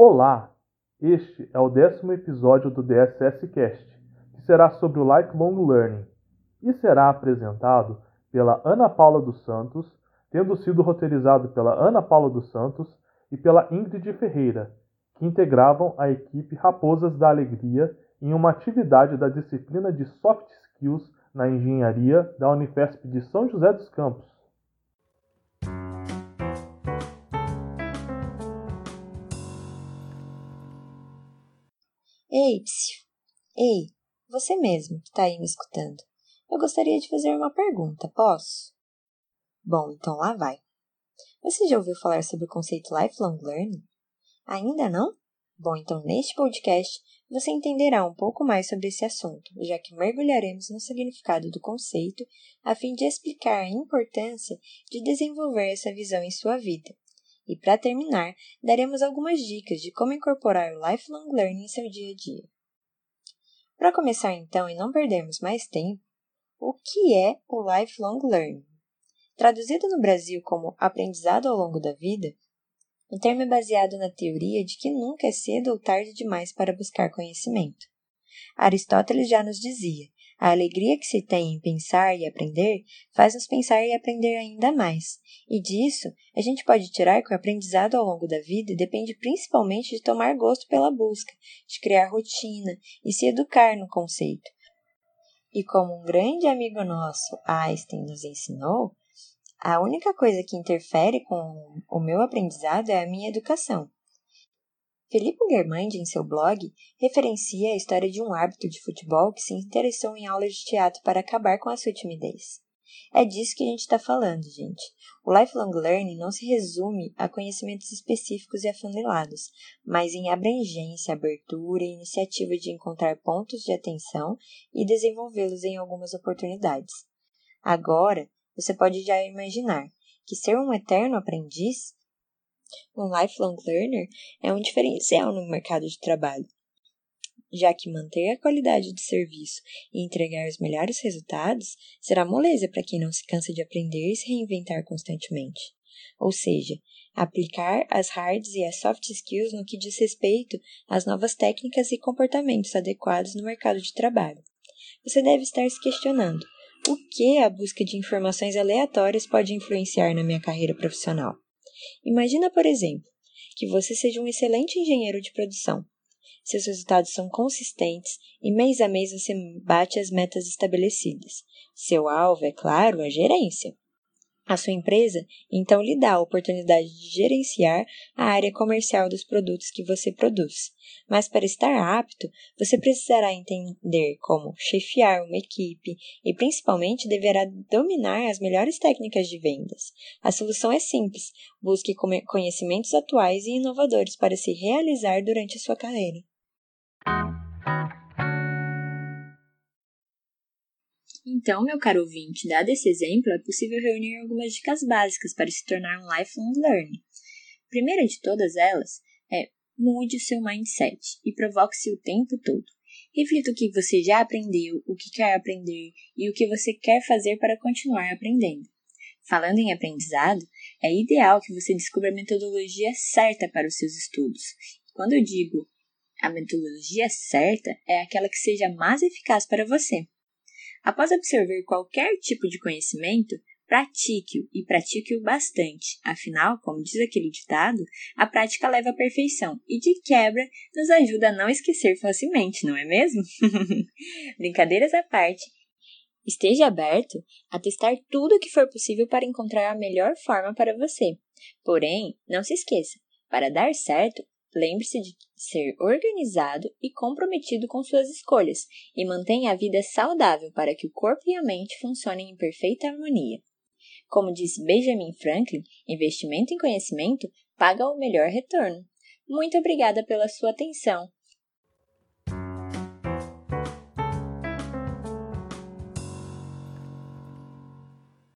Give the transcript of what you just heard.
Olá! Este é o décimo episódio do DSS Cast, que será sobre o Lifelong Learning e será apresentado pela Ana Paula dos Santos, tendo sido roteirizado pela Ana Paula dos Santos e pela Ingrid Ferreira, que integravam a equipe Raposas da Alegria em uma atividade da disciplina de Soft Skills na Engenharia da Unifesp de São José dos Campos. Ei, psiu. Ei, você mesmo que está aí me escutando. Eu gostaria de fazer uma pergunta, posso? Bom, então lá vai. Você já ouviu falar sobre o conceito Lifelong Learning? Ainda não? Bom, então neste podcast você entenderá um pouco mais sobre esse assunto, já que mergulharemos no significado do conceito a fim de explicar a importância de desenvolver essa visão em sua vida. E para terminar, daremos algumas dicas de como incorporar o lifelong learning em seu dia a dia. Para começar então e não perdermos mais tempo, o que é o lifelong learning? Traduzido no Brasil como aprendizado ao longo da vida, o termo é baseado na teoria de que nunca é cedo ou tarde demais para buscar conhecimento. Aristóteles já nos dizia: a alegria que se tem em pensar e aprender faz-nos pensar e aprender ainda mais. E disso, a gente pode tirar que o aprendizado ao longo da vida depende principalmente de tomar gosto pela busca, de criar rotina e se educar no conceito. E como um grande amigo nosso, Einstein, nos ensinou, a única coisa que interfere com o meu aprendizado é a minha educação. Felipe Germandi, em seu blog, referencia a história de um árbitro de futebol que se interessou em aulas de teatro para acabar com a sua timidez. É disso que a gente está falando, gente. O lifelong learning não se resume a conhecimentos específicos e afunilados, mas em abrangência, abertura e iniciativa de encontrar pontos de atenção e desenvolvê-los em algumas oportunidades. Agora, você pode já imaginar que ser um eterno aprendiz, um lifelong learner, é um diferencial no mercado de trabalho, já que manter a qualidade do serviço e entregar os melhores resultados será moleza para quem não se cansa de aprender e se reinventar constantemente. Ou seja, aplicar as hards e as soft skills no que diz respeito às novas técnicas e comportamentos adequados no mercado de trabalho. Você deve estar se questionando: o que a busca de informações aleatórias pode influenciar na minha carreira profissional? Imagina, por exemplo, que você seja um excelente engenheiro de produção. Seus resultados são consistentes e mês a mês você bate as metas estabelecidas. Seu alvo, é claro, a gerência. A sua empresa então lhe dá a oportunidade de gerenciar a área comercial dos produtos que você produz. Mas para estar apto, você precisará entender como chefiar uma equipe e principalmente deverá dominar as melhores técnicas de vendas. A solução é simples: busque conhecimentos atuais e inovadores para se realizar durante a sua carreira. Então, meu caro ouvinte, dado esse exemplo, é possível reunir algumas dicas básicas para se tornar um lifelong learner. Primeira de todas elas é mude o seu mindset e provoque-se o tempo todo. Reflita o que você já aprendeu, o que quer aprender e o que você quer fazer para continuar aprendendo. Falando em aprendizado, é ideal que você descubra a metodologia certa para os seus estudos. Quando eu digo a metodologia certa, é aquela que seja mais eficaz para você. Após absorver qualquer tipo de conhecimento, pratique-o e pratique-o bastante. Afinal, como diz aquele ditado, a prática leva à perfeição e, de quebra, nos ajuda a não esquecer facilmente, não é mesmo? Brincadeiras à parte, esteja aberto a testar tudo o que for possível para encontrar a melhor forma para você. Porém, não se esqueça, para dar certo, Lembre-se de ser organizado e comprometido com suas escolhas e mantenha a vida saudável para que o corpo e a mente funcionem em perfeita harmonia. Como disse Benjamin Franklin, investimento em conhecimento paga o melhor retorno. Muito obrigada pela sua atenção